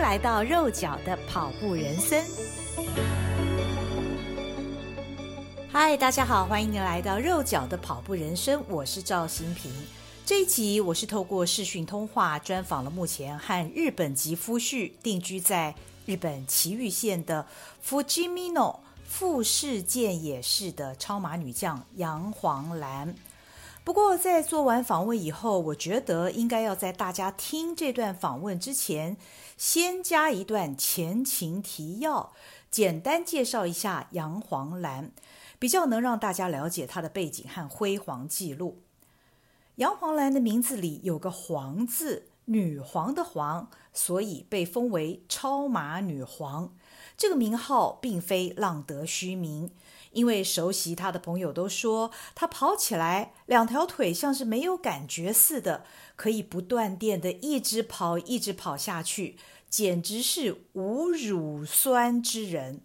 来到肉脚的跑步人生。嗨，大家好，欢迎您来到肉脚的跑步人生，我是赵新平。这一集我是透过视讯通话专访了目前和日本籍夫婿定居在日本崎玉县的 Fujimino 富士见野市的超马女将杨黄兰。不过，在做完访问以后，我觉得应该要在大家听这段访问之前，先加一段前情提要，简单介绍一下杨黄兰，比较能让大家了解她的背景和辉煌记录。杨黄兰的名字里有个“黄”字，女皇的“皇”，所以被封为超马女皇。这个名号并非浪得虚名。因为熟悉他的朋友都说，他跑起来两条腿像是没有感觉似的，可以不断电的一直跑，一直跑下去，简直是无乳酸之人。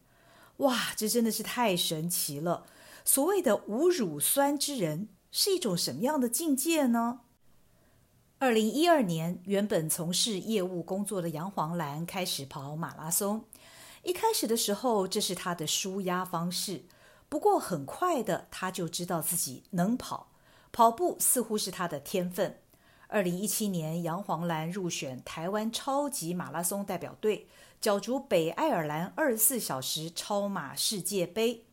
哇，这真的是太神奇了！所谓的无乳酸之人是一种什么样的境界呢？二零一二年，原本从事业务工作的杨黄兰开始跑马拉松。一开始的时候，这是他的舒压方式。不过很快的，他就知道自己能跑，跑步似乎是他的天分。二零一七年，杨黄兰入选台湾超级马拉松代表队，角逐北爱尔兰二十四小时超马世界杯。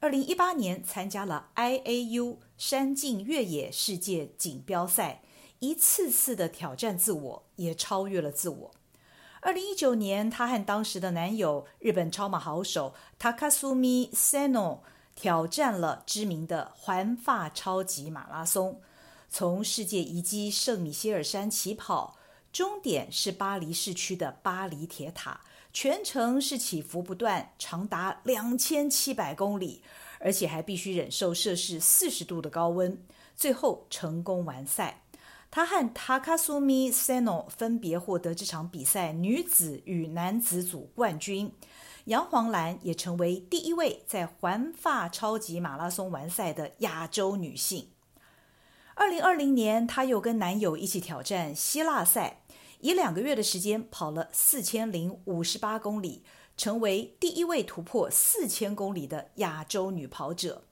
二零一八年，参加了 IAU 山径越野世界锦标赛，一次次的挑战自我，也超越了自我。二零一九年，她和当时的男友日本超马好手 Takasumi Seno 挑战了知名的环法超级马拉松，从世界遗迹圣米歇尔山起跑，终点是巴黎市区的巴黎铁塔，全程是起伏不断，长达两千七百公里，而且还必须忍受摄氏四十度的高温，最后成功完赛。他和 Takasumi Seno 分别获得这场比赛女子与男子组冠军。杨黄兰也成为第一位在环法超级马拉松完赛的亚洲女性。二零二零年，她又跟男友一起挑战希腊赛，以两个月的时间跑了四千零五十八公里，成为第一位突破四千公里的亚洲女跑者。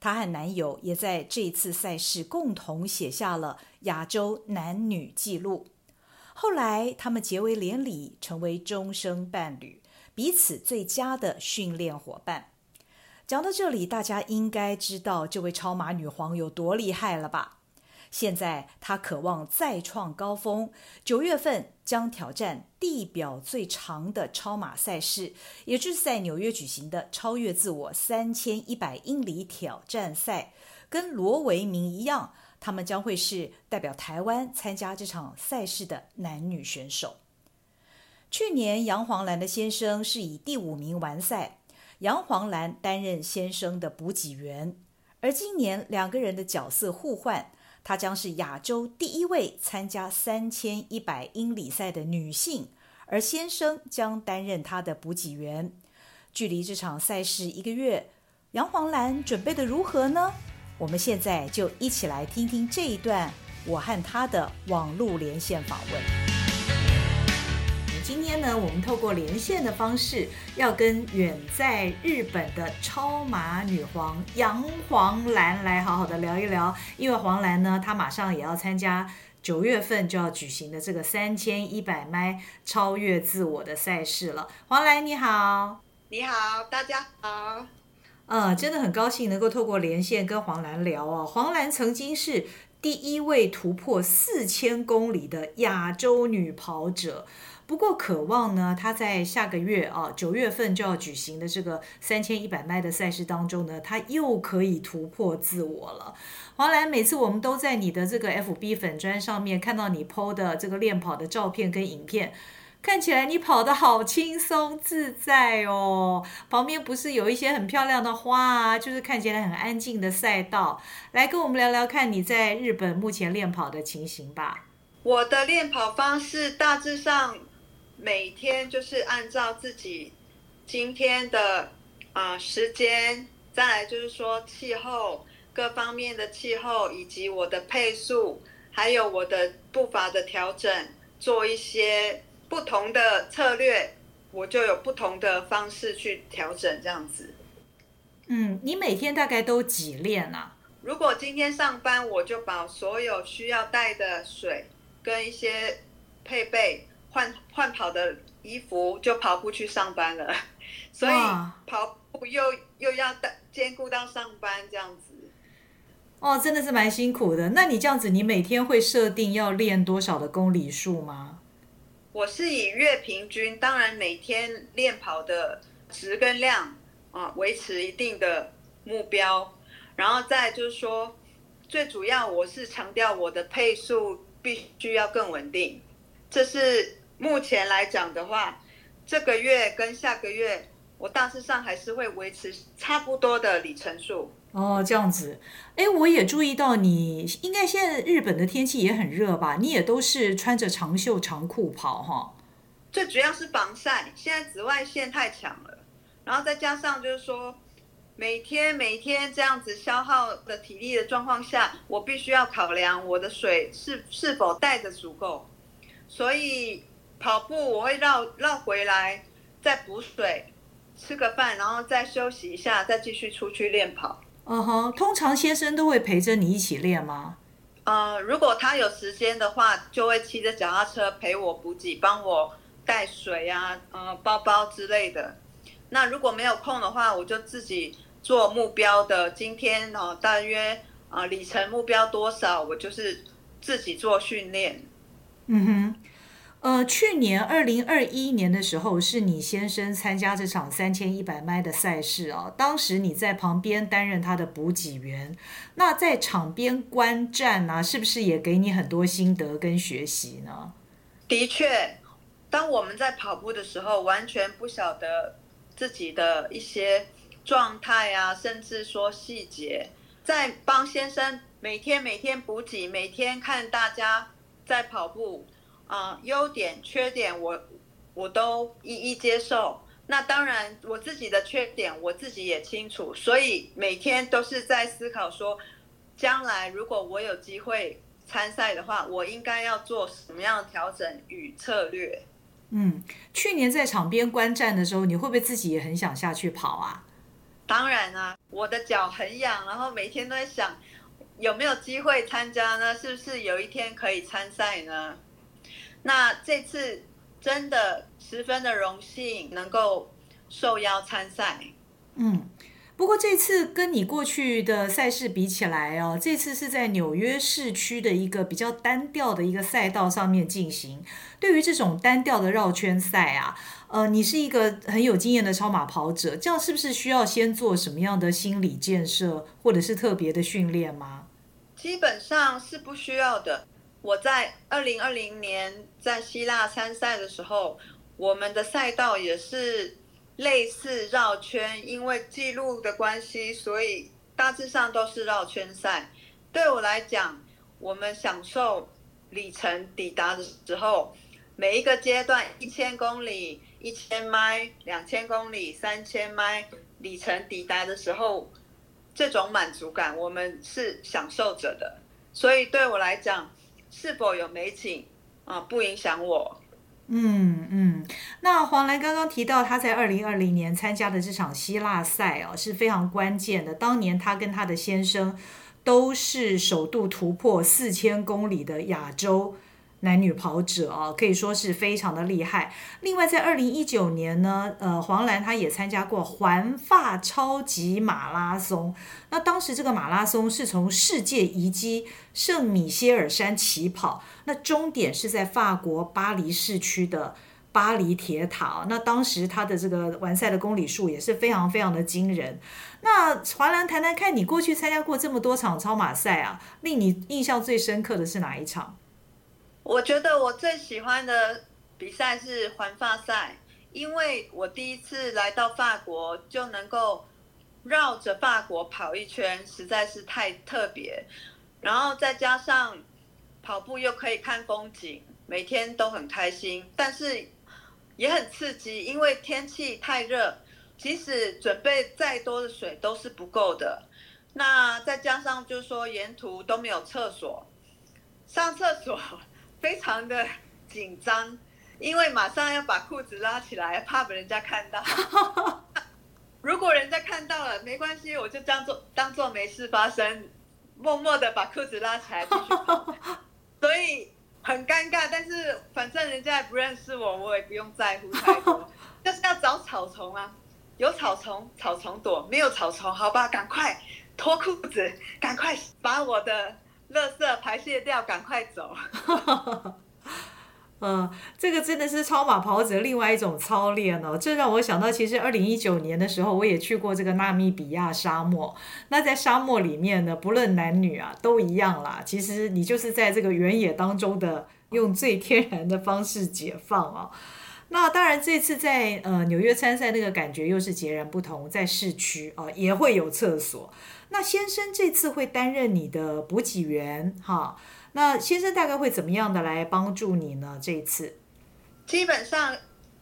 她和男友也在这次赛事共同写下了亚洲男女纪录。后来，他们结为连理，成为终生伴侣，彼此最佳的训练伙伴。讲到这里，大家应该知道这位超马女皇有多厉害了吧？现在他渴望再创高峰，九月份将挑战地表最长的超马赛事，也就是在纽约举行的超越自我三千一百英里挑战赛。跟罗维明一样，他们将会是代表台湾参加这场赛事的男女选手。去年杨黄兰的先生是以第五名完赛，杨黄兰担任先生的补给员，而今年两个人的角色互换。她将是亚洲第一位参加三千一百英里赛的女性，而先生将担任她的补给员。距离这场赛事一个月，杨黄兰准备的如何呢？我们现在就一起来听听这一段我和她的网络连线访问。今天呢，我们透过连线的方式，要跟远在日本的超马女皇杨黄兰来好好的聊一聊。因为黄兰呢，她马上也要参加九月份就要举行的这个三千一百迈超越自我的赛事了。黄兰你好，你好，大家好。呃，真的很高兴能够透过连线跟黄兰聊哦。黄兰曾经是第一位突破四千公里的亚洲女跑者。不过，渴望呢，他在下个月啊，九月份就要举行的这个三千一百迈的赛事当中呢，他又可以突破自我了。黄兰，每次我们都在你的这个 FB 粉砖上面看到你 PO 的这个练跑的照片跟影片，看起来你跑得好轻松自在哦。旁边不是有一些很漂亮的花啊，就是看起来很安静的赛道。来跟我们聊聊看你在日本目前练跑的情形吧。我的练跑方式大致上。每天就是按照自己今天的啊、呃、时间，再来就是说气候各方面的气候，以及我的配速，还有我的步伐的调整，做一些不同的策略，我就有不同的方式去调整这样子。嗯，你每天大概都几练啊？如果今天上班，我就把所有需要带的水跟一些配备换换跑的衣服，就跑步去上班了。所以跑步又又要兼顾到上班这样子。哦，真的是蛮辛苦的。那你这样子，你每天会设定要练多少的公里数吗？我是以月平均，当然每天练跑的值跟量。啊，维持一定的目标，然后再就是说，最主要我是强调我的配速必须要更稳定。这是目前来讲的话，这个月跟下个月，我大致上还是会维持差不多的里程数。哦，这样子，哎，我也注意到你，应该现在日本的天气也很热吧？你也都是穿着长袖长裤跑哈？最主要是防晒，现在紫外线太强了。然后再加上就是说，每天每天这样子消耗的体力的状况下，我必须要考量我的水是是否带的足够，所以跑步我会绕绕回来，再补水，吃个饭，然后再休息一下，再继续出去练跑。嗯哼，通常先生都会陪着你一起练吗？呃，如果他有时间的话，就会骑着脚踏车陪我补给，帮我带水啊，呃，包包之类的。那如果没有空的话，我就自己做目标的。今天哦，大约啊里程目标多少，我就是自己做训练。嗯哼，呃，去年二零二一年的时候，是你先生参加这场三千一百迈的赛事哦。当时你在旁边担任他的补给员，那在场边观战呢，是不是也给你很多心得跟学习呢？的确，当我们在跑步的时候，完全不晓得。自己的一些状态啊，甚至说细节，在帮先生每天每天补给，每天看大家在跑步，呃，优点缺点我我都一一接受。那当然，我自己的缺点我自己也清楚，所以每天都是在思考说，将来如果我有机会参赛的话，我应该要做什么样的调整与策略。嗯，去年在场边观战的时候，你会不会自己也很想下去跑啊？当然啊，我的脚很痒，然后每天都在想有没有机会参加呢？是不是有一天可以参赛呢？那这次真的十分的荣幸能够受邀参赛。嗯。不过这次跟你过去的赛事比起来哦，这次是在纽约市区的一个比较单调的一个赛道上面进行。对于这种单调的绕圈赛啊，呃，你是一个很有经验的超马跑者，这样是不是需要先做什么样的心理建设，或者是特别的训练吗？基本上是不需要的。我在二零二零年在希腊参赛的时候，我们的赛道也是。类似绕圈，因为记录的关系，所以大致上都是绕圈赛。对我来讲，我们享受里程抵达的时候，每一个阶段一千公里、一千迈、两千公里、三千迈里程抵达的时候，这种满足感我们是享受着的。所以对我来讲，是否有美景啊，不影响我。嗯嗯，那黄兰刚刚提到他在二零二零年参加的这场希腊赛哦，是非常关键的。当年他跟他的先生都是首度突破四千公里的亚洲男女跑者啊，可以说是非常的厉害。另外，在二零一九年呢，呃，黄兰他也参加过环法超级马拉松。那当时这个马拉松是从世界遗迹圣米歇尔山起跑，那终点是在法国巴黎市区的巴黎铁塔。那当时他的这个完赛的公里数也是非常非常的惊人。那黄兰谈谈看你过去参加过这么多场超马赛啊，令你印象最深刻的是哪一场？我觉得我最喜欢的比赛是环法赛，因为我第一次来到法国就能够绕着法国跑一圈，实在是太特别。然后再加上跑步又可以看风景，每天都很开心，但是也很刺激，因为天气太热，即使准备再多的水都是不够的。那再加上就是说沿途都没有厕所，上厕所。非常的紧张，因为马上要把裤子拉起来，怕被人家看到。如果人家看到了，没关系，我就当做当做没事发生，默默的把裤子拉起来继续跑。所以很尴尬，但是反正人家也不认识我，我也不用在乎太多。就是要找草丛啊，有草丛，草丛躲；没有草丛，好吧，赶快脱裤子，赶快把我的垃圾排泄掉，赶快走。嗯，这个真的是超马跑者另外一种操练哦。这让我想到，其实二零一九年的时候，我也去过这个纳米比亚沙漠。那在沙漠里面呢，不论男女啊，都一样啦。其实你就是在这个原野当中的，用最天然的方式解放哦。那当然，这次在呃纽约参赛那个感觉又是截然不同，在市区啊也会有厕所。那先生这次会担任你的补给员哈。那先生大概会怎么样的来帮助你呢？这一次，基本上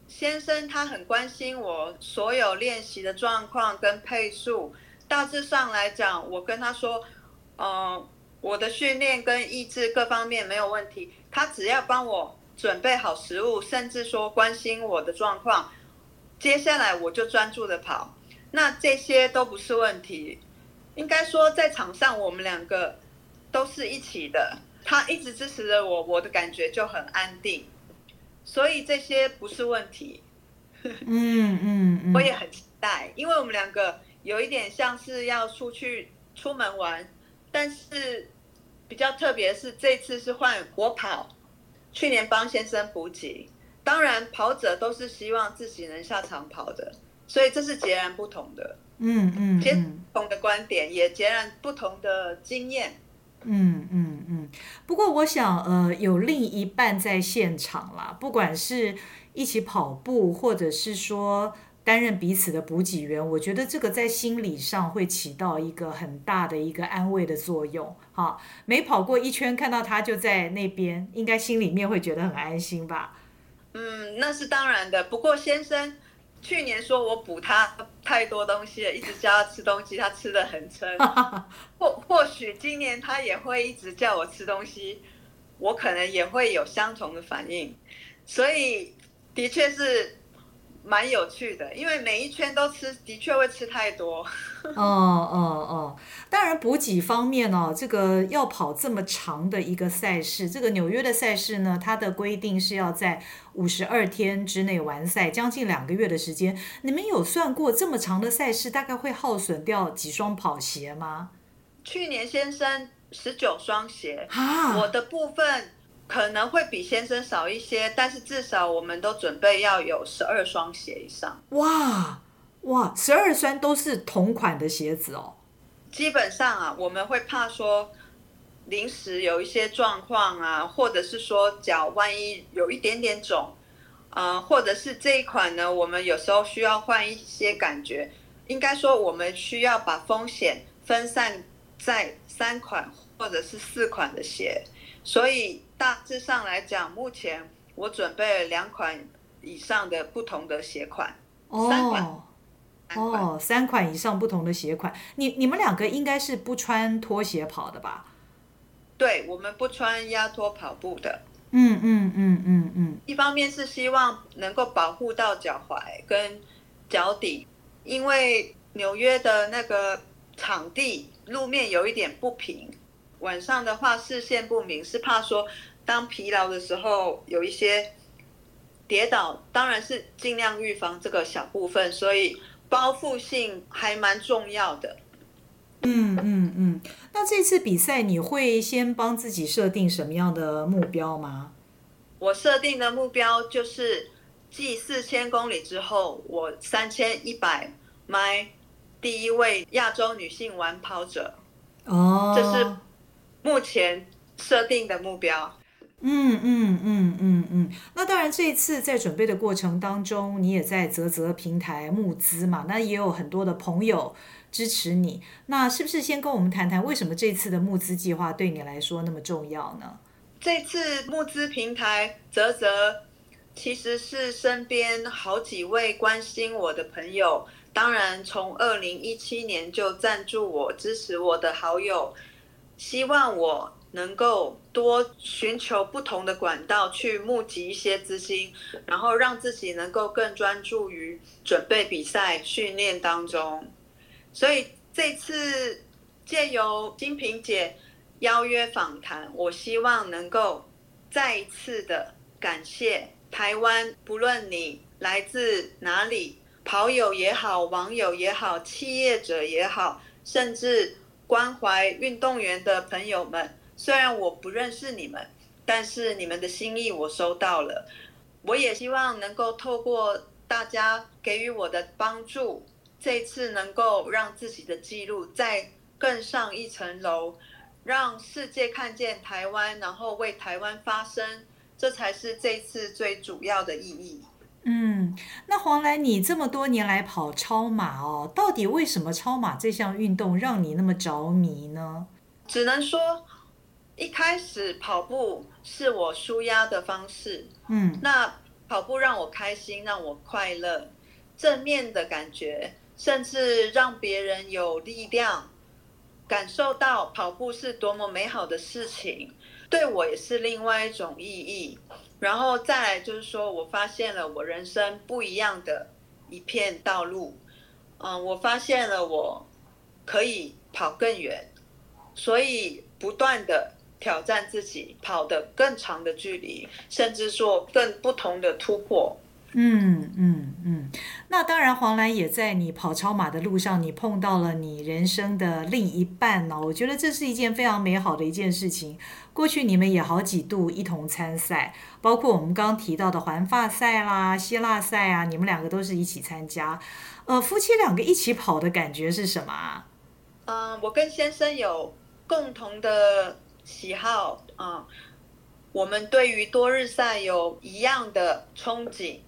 先生他很关心我所有练习的状况跟配速。大致上来讲，我跟他说，呃，我的训练跟意志各方面没有问题。他只要帮我准备好食物，甚至说关心我的状况，接下来我就专注的跑。那这些都不是问题。应该说，在场上我们两个都是一起的。他一直支持着我，我的感觉就很安定，所以这些不是问题。嗯嗯嗯，我也很期待，因为我们两个有一点像是要出去出门玩，但是比较特别是这次是换我跑，去年帮先生补给。当然，跑者都是希望自己能下场跑的，所以这是截然不同的。嗯嗯，不同的观点，也截然不同的经验。嗯嗯嗯，不过我想，呃，有另一半在现场啦，不管是一起跑步，或者是说担任彼此的补给员，我觉得这个在心理上会起到一个很大的一个安慰的作用。哈，没跑过一圈，看到他就在那边，应该心里面会觉得很安心吧？嗯，那是当然的。不过先生。去年说我补他太多东西了，一直叫他吃东西，他吃的很撑。或或许今年他也会一直叫我吃东西，我可能也会有相同的反应。所以的确是。蛮有趣的，因为每一圈都吃，的确会吃太多。哦哦哦，当然补给方面哦，这个要跑这么长的一个赛事，这个纽约的赛事呢，它的规定是要在五十二天之内完赛，将近两个月的时间。你们有算过这么长的赛事大概会耗损掉几双跑鞋吗？去年先生十九双鞋，啊，我的部分。可能会比先生少一些，但是至少我们都准备要有十二双鞋以上。哇哇，十二双都是同款的鞋子哦。基本上啊，我们会怕说临时有一些状况啊，或者是说脚万一有一点点肿，啊、呃，或者是这一款呢，我们有时候需要换一些感觉。应该说，我们需要把风险分散在三款或者是四款的鞋，所以。大致上来讲，目前我准备了两款以上的不同的鞋款，哦、三款，三款哦，三款以上不同的鞋款。你你们两个应该是不穿拖鞋跑的吧？对，我们不穿压拖跑步的。嗯嗯嗯嗯嗯。一方面是希望能够保护到脚踝跟脚底，因为纽约的那个场地路面有一点不平。晚上的话视线不明，是怕说当疲劳的时候有一些跌倒，当然是尽量预防这个小部分，所以包覆性还蛮重要的。嗯嗯嗯，那这次比赛你会先帮自己设定什么样的目标吗？我设定的目标就是继四千公里之后，我三千一百迈第一位亚洲女性完跑者。哦，这是。目前设定的目标，嗯嗯嗯嗯嗯。那当然，这一次在准备的过程当中，你也在泽泽平台募资嘛，那也有很多的朋友支持你。那是不是先跟我们谈谈，为什么这次的募资计划对你来说那么重要呢？这次募资平台泽泽，其实是身边好几位关心我的朋友，当然从二零一七年就赞助我、支持我的好友。希望我能够多寻求不同的管道去募集一些资金，然后让自己能够更专注于准备比赛训练当中。所以这次借由金平姐邀约访谈，我希望能够再一次的感谢台湾，不论你来自哪里，跑友也好，网友也好，企业者也好，甚至关怀运动员的朋友们。虽然我不认识你们，但是你们的心意我收到了。我也希望能够透过大家给予我的帮助，这一次能够让自己的记录再更上一层楼，让世界看见台湾，然后为台湾发声，这才是这次最主要的意义。嗯，那黄兰，你这么多年来跑超马哦，到底为什么超马这项运动让你那么着迷呢？只能说。一开始跑步是我舒压的方式，嗯，那跑步让我开心，让我快乐，正面的感觉，甚至让别人有力量，感受到跑步是多么美好的事情，对我也是另外一种意义。然后再来就是说，我发现了我人生不一样的一片道路，嗯，我发现了我可以跑更远，所以不断的。挑战自己，跑得更长的距离，甚至做更不同的突破。嗯嗯嗯。那当然，黄兰也在你跑超马的路上，你碰到了你人生的另一半呢。我觉得这是一件非常美好的一件事情。过去你们也好几度一同参赛，包括我们刚提到的环法赛啦、希腊赛啊，你们两个都是一起参加。呃，夫妻两个一起跑的感觉是什么啊？嗯、我跟先生有共同的。喜好啊、我们对于多日赛有一样的憧憬，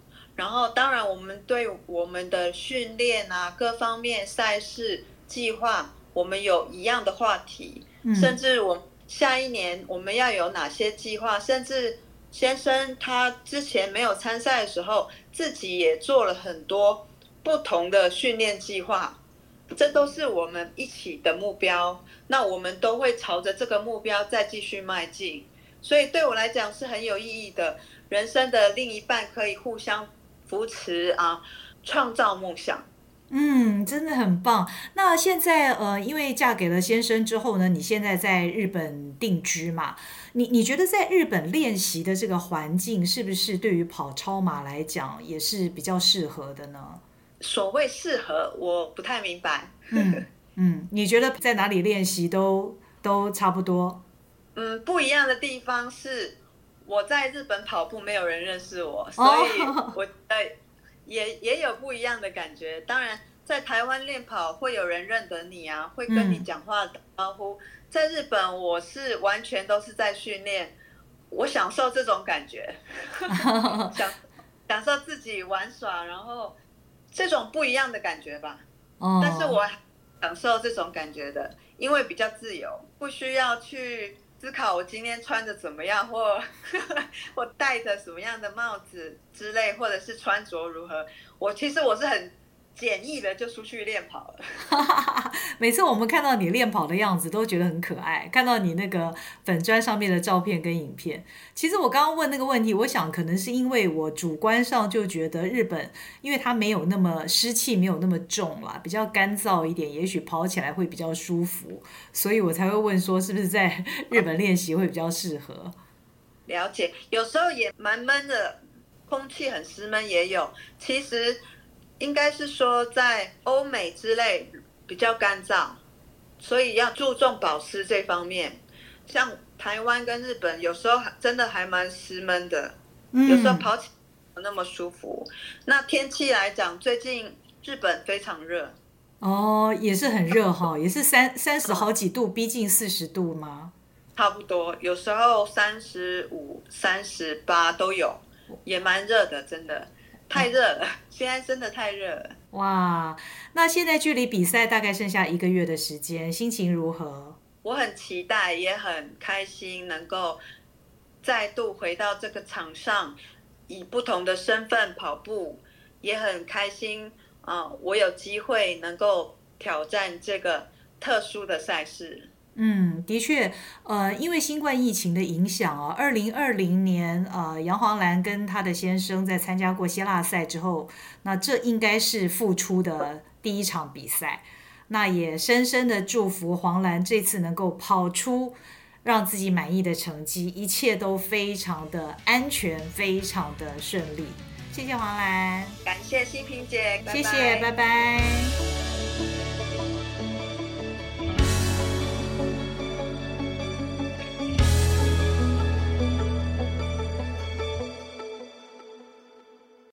然后当然我们对我们的训练啊，各方面赛事计划，我们有一样的话题，嗯、甚至我下一年我们要有哪些计划，甚至先生他之前没有参赛的时候，自己也做了很多不同的训练计划。这都是我们一起的目标，那我们都会朝着这个目标再继续迈进，所以对我来讲是很有意义的。人生的另一半可以互相扶持啊，创造梦想。嗯，真的很棒。那现在呃，因为嫁给了先生之后呢，你现在在日本定居嘛？你你觉得在日本练习的这个环境，是不是对于跑超马来讲也是比较适合的呢？所谓适合，我不太明白。嗯嗯，你觉得在哪里练习都都差不多？嗯，不一样的地方是我在日本跑步，没有人认识我，所以我在也也有不一样的感觉。当然，在台湾练跑会有人认得你啊，会跟你讲话打招呼。嗯、在日本，我是完全都是在训练，我享受这种感觉，享享受自己玩耍，然后。这种不一样的感觉吧，但是我享受这种感觉的，因为比较自由，不需要去思考我今天穿的怎么样，或我戴着什么样的帽子之类，或者是穿着如何。我其实我是很。简易的就出去练跑了。每次我们看到你练跑的样子，都觉得很可爱。看到你那个粉砖上面的照片跟影片，其实我刚刚问那个问题，我想可能是因为我主观上就觉得日本，因为它没有那么湿气，没有那么重啦，比较干燥一点，也许跑起来会比较舒服，所以我才会问说，是不是在日本练习会比较适合？了解，有时候也蛮闷的，空气很湿闷也有。其实。应该是说，在欧美之类比较干燥，所以要注重保湿这方面。像台湾跟日本，有时候真的还蛮湿闷的，有时候跑起来不那么舒服。嗯、那天气来讲，最近日本非常热。哦，也是很热哈，也是三三十好几度，逼近四十度吗？差不多，有时候三十五、三十八都有，也蛮热的，真的。太热了，现在真的太热了。哇，那现在距离比赛大概剩下一个月的时间，心情如何？我很期待，也很开心，能够再度回到这个场上，以不同的身份跑步，也很开心啊、呃！我有机会能够挑战这个特殊的赛事。嗯，的确，呃，因为新冠疫情的影响啊，二零二零年，呃，杨黄兰跟她的先生在参加过希腊赛之后，那这应该是复出的第一场比赛。那也深深的祝福黄兰这次能够跑出让自己满意的成绩，一切都非常的安全，非常的顺利。谢谢黄兰，感谢新平姐，谢谢，拜拜。拜拜。